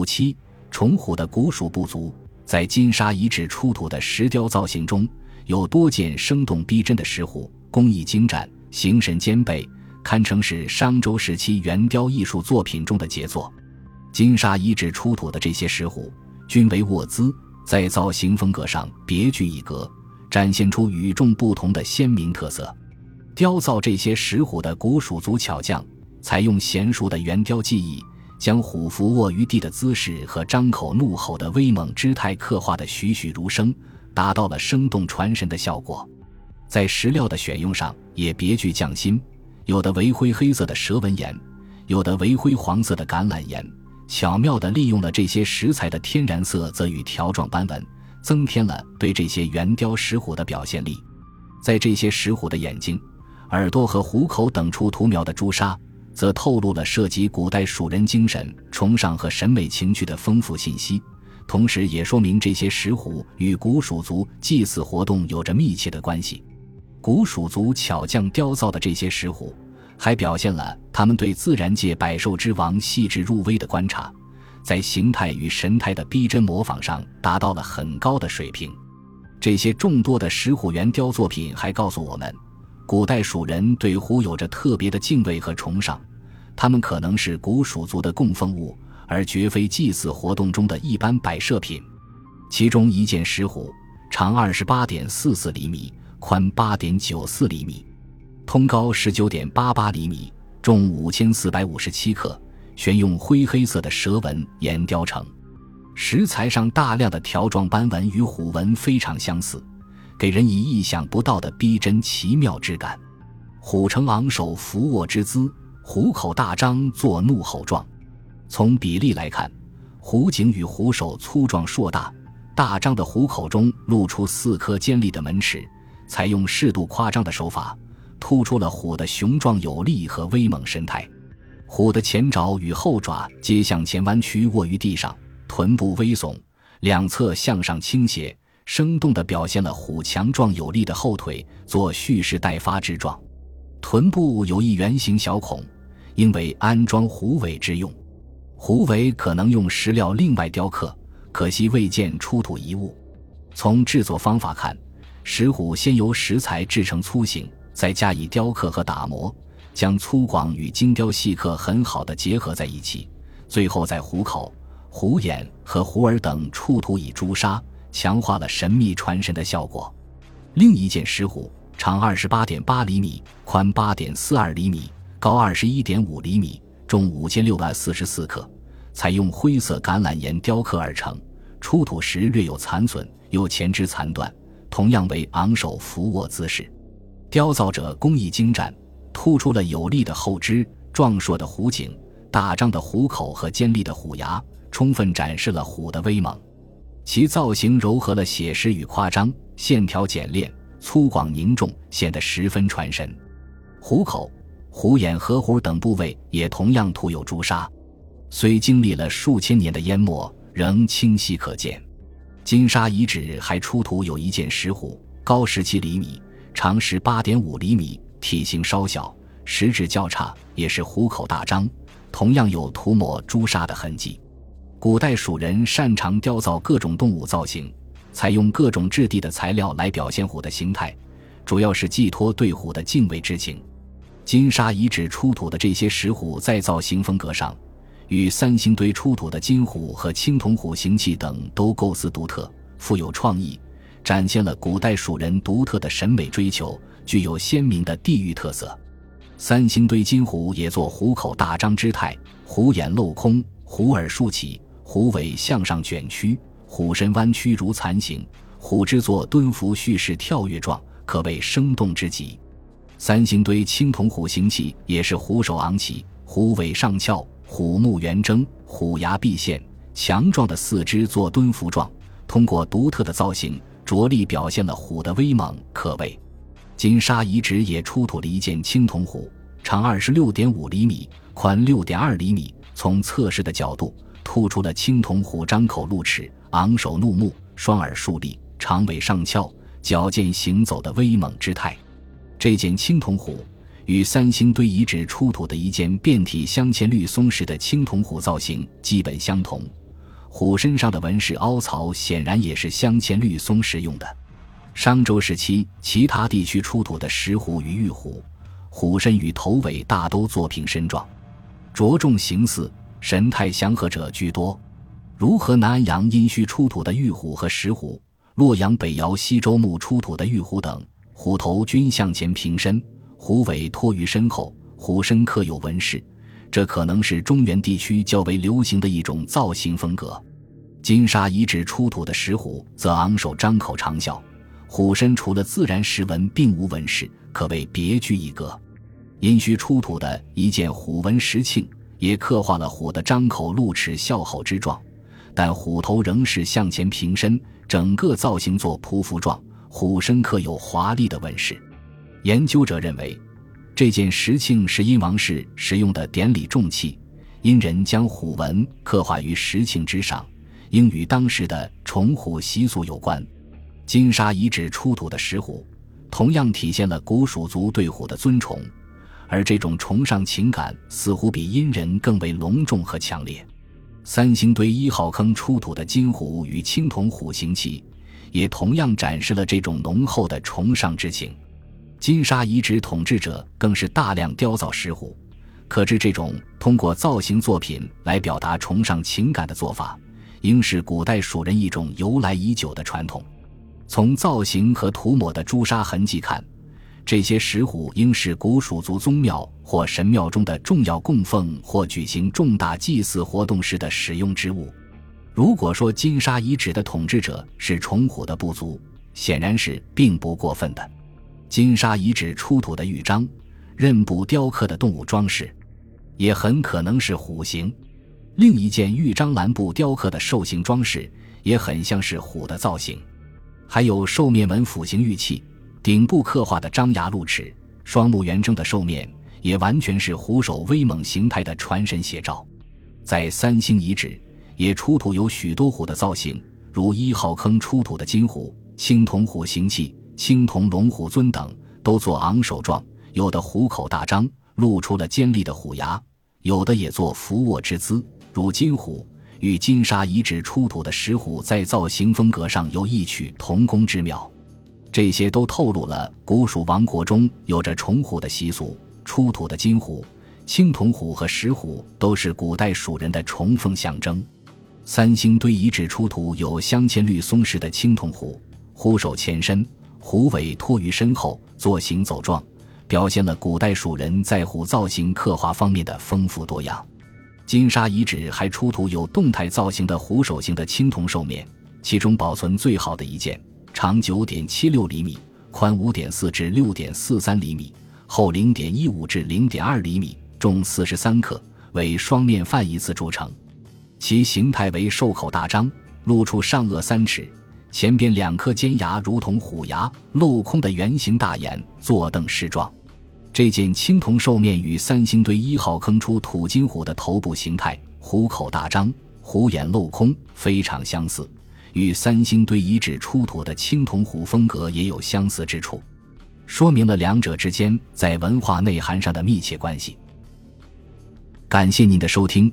五七重虎的古蜀部族，在金沙遗址出土的石雕造型中有多件生动逼真的石虎，工艺精湛，形神兼备，堪称是商周时期圆雕艺术作品中的杰作。金沙遗址出土的这些石虎均为卧姿，在造型风格上别具一格，展现出与众不同的鲜明特色。雕造这些石虎的古蜀族巧匠，采用娴熟的圆雕技艺，将虎伏卧于地的姿势和张口怒吼的威猛姿态刻画得栩栩如生，达到了生动传神的效果。在石料的选用上也别具匠心，有的为灰黑色的蛇纹岩，有的为灰黄色的橄榄岩。巧妙地利用了这些石材的天然色泽与条状斑纹，增添了对这些圆雕石虎的表现力。在这些石虎的眼睛、耳朵和虎口等处涂描的朱砂，则透露了涉及古代蜀人精神崇尚和审美情趣的丰富信息，同时也说明这些石虎与古蜀族祭祀活动有着密切的关系。古蜀族巧匠雕造的这些石虎。还表现了他们对自然界百兽之王细致入微的观察，在形态与神态的逼真模仿上达到了很高的水平。这些众多的石虎圆雕作品还告诉我们，古代蜀人对虎有着特别的敬畏和崇尚，它们可能是古蜀族的供奉物，而绝非祭祀活动中的一般摆设品。其中一件石虎，长二十八点四四厘米，宽八点九四厘米。通高十九点八八厘米，重五千四百五十七克，选用灰黑色的蛇纹岩雕成。石材上大量的条状斑纹与虎纹非常相似，给人以意想不到的逼真奇妙之感。虎呈昂首伏卧之姿，虎口大张作怒吼状。从比例来看，虎颈与虎首粗壮硕大，大张的虎口中露出四颗尖利的门齿，采用适度夸张的手法。突出了虎的雄壮有力和威猛神态，虎的前爪与后爪皆向前弯曲卧于地上，臀部微耸，两侧向上倾斜，生动地表现了虎强壮有力的后腿做蓄势待发之状。臀部有一圆形小孔，应为安装虎尾之用。虎尾可能用石料另外雕刻，可惜未见出土遗物。从制作方法看，石虎先由石材制成粗形。再加以雕刻和打磨，将粗犷与精雕细刻很好的结合在一起，最后在虎口、虎眼和虎耳等处涂以朱砂，强化了神秘传神的效果。另一件石虎，长二十八点八厘米，宽八点四二厘米，高二十一点五厘米，重五千六百四十四克，采用灰色橄榄岩雕刻而成，出土时略有残损，有前肢残断，同样为昂首伏卧姿势。雕造者工艺精湛，突出了有力的后肢、壮硕的虎颈、大张的虎口和尖利的虎牙，充分展示了虎的威猛。其造型糅合了写实与夸张，线条简练、粗犷凝重，显得十分传神。虎口、虎眼和虎等部位也同样涂有朱砂，虽经历了数千年的淹没，仍清晰可见。金沙遗址还出土有一件石虎，高十七厘米。长十八点五厘米，体型稍小，食指较差，也是虎口大张，同样有涂抹朱砂的痕迹。古代蜀人擅长雕造各种动物造型，采用各种质地的材料来表现虎的形态，主要是寄托对虎的敬畏之情。金沙遗址出土的这些石虎在造型风格上，与三星堆出土的金虎和青铜虎形器等都构思独特，富有创意。展现了古代蜀人独特的审美追求，具有鲜明的地域特色。三星堆金虎也作虎口大张之态，虎眼镂空，虎耳竖起，虎尾向上卷曲，虎身弯曲如蚕形，虎之作蹲伏蓄势跳跃状，可谓生动之极。三星堆青铜虎形器也是虎首昂起，虎尾上翘，虎目圆睁，虎牙毕现，强壮的四肢做蹲伏状，通过独特的造型。着力表现了虎的威猛可畏。金沙遗址也出土了一件青铜虎，长二十六点五厘米，宽六点二厘米。从侧视的角度，突出了青铜虎张口露齿、昂首怒目、双耳竖立、长尾上翘、矫健行走的威猛之态。这件青铜虎与三星堆遗址出土的一件遍体镶嵌绿松石的青铜虎造型基本相同，虎身上的纹饰凹槽显然也是镶嵌绿松石用的。商周时期其他地区出土的石虎与玉虎，虎身与头尾大都作平身状，着重形似，神态祥和者居多。如河南安阳殷墟出土的玉虎和石虎，洛阳北窑西周墓出土的玉虎等，虎头均向前平身，虎尾托于身后，虎身刻有纹饰。这可能是中原地区较为流行的一种造型风格。金沙遗址出土的石虎则昂首张口长啸，虎身除了自然石纹，并无纹饰，可谓别具一格。殷墟出土的一件虎纹石磬，也刻画了虎的张口露齿笑吼之状，但虎头仍是向前平伸，整个造型作匍匐状，虎身刻有华丽的纹饰。研究者认为。这件石磬是殷王室使用的典礼重器，殷人将虎纹刻画于石磬之上，应与当时的崇虎习俗有关。金沙遗址出土的石虎，同样体现了古蜀族对虎的尊崇，而这种崇尚情感似乎比殷人更为隆重和强烈。三星堆一号坑出土的金虎与青铜虎形器，也同样展示了这种浓厚的崇尚之情。金沙遗址统治者更是大量雕造石虎，可知这种通过造型作品来表达崇尚情感的做法，应是古代蜀人一种由来已久的传统。从造型和涂抹的朱砂痕迹看，这些石虎应是古蜀族宗庙或神庙中的重要供奉或举行重大祭祀活动时的使用之物。如果说金沙遗址的统治者是崇虎的部族，显然是并不过分的。金沙遗址出土的玉章，刃部雕刻的动物装饰，也很可能是虎形。另一件玉章蓝部雕刻的兽形装饰，也很像是虎的造型。还有兽面纹斧形玉器，顶部刻画的张牙露齿、双目圆睁的兽面，也完全是虎首威猛形态的传神写照。在三星遗址，也出土有许多虎的造型，如一号坑出土的金虎、青铜虎形器。青铜龙虎尊等都做昂首状，有的虎口大张，露出了尖利的虎牙；有的也做伏卧之姿，如金虎。与金沙遗址出土的石虎在造型风格上有异曲同工之妙。这些都透露了古蜀王国中有着崇虎的习俗。出土的金虎、青铜虎和石虎都是古代蜀人的崇奉象征。三星堆遗址出土有镶嵌绿松石的青铜虎，虎首前身。虎尾托于身后，做行走状，表现了古代蜀人在虎造型刻画方面的丰富多样。金沙遗址还出土有动态造型的虎首形的青铜兽面，其中保存最好的一件，长九点七六厘米，宽五点四至六点四三厘米，厚零点一五至零点二厘米，重四十三克，为双面范一字铸成，其形态为兽口大张，露出上颚三尺。前边两颗尖牙如同虎牙，镂空的圆形大眼，坐瞪视状。这件青铜兽面与三星堆一号坑出土金虎的头部形态，虎口大张，虎眼镂空，非常相似，与三星堆遗址出土的青铜虎风格也有相似之处，说明了两者之间在文化内涵上的密切关系。感谢您的收听，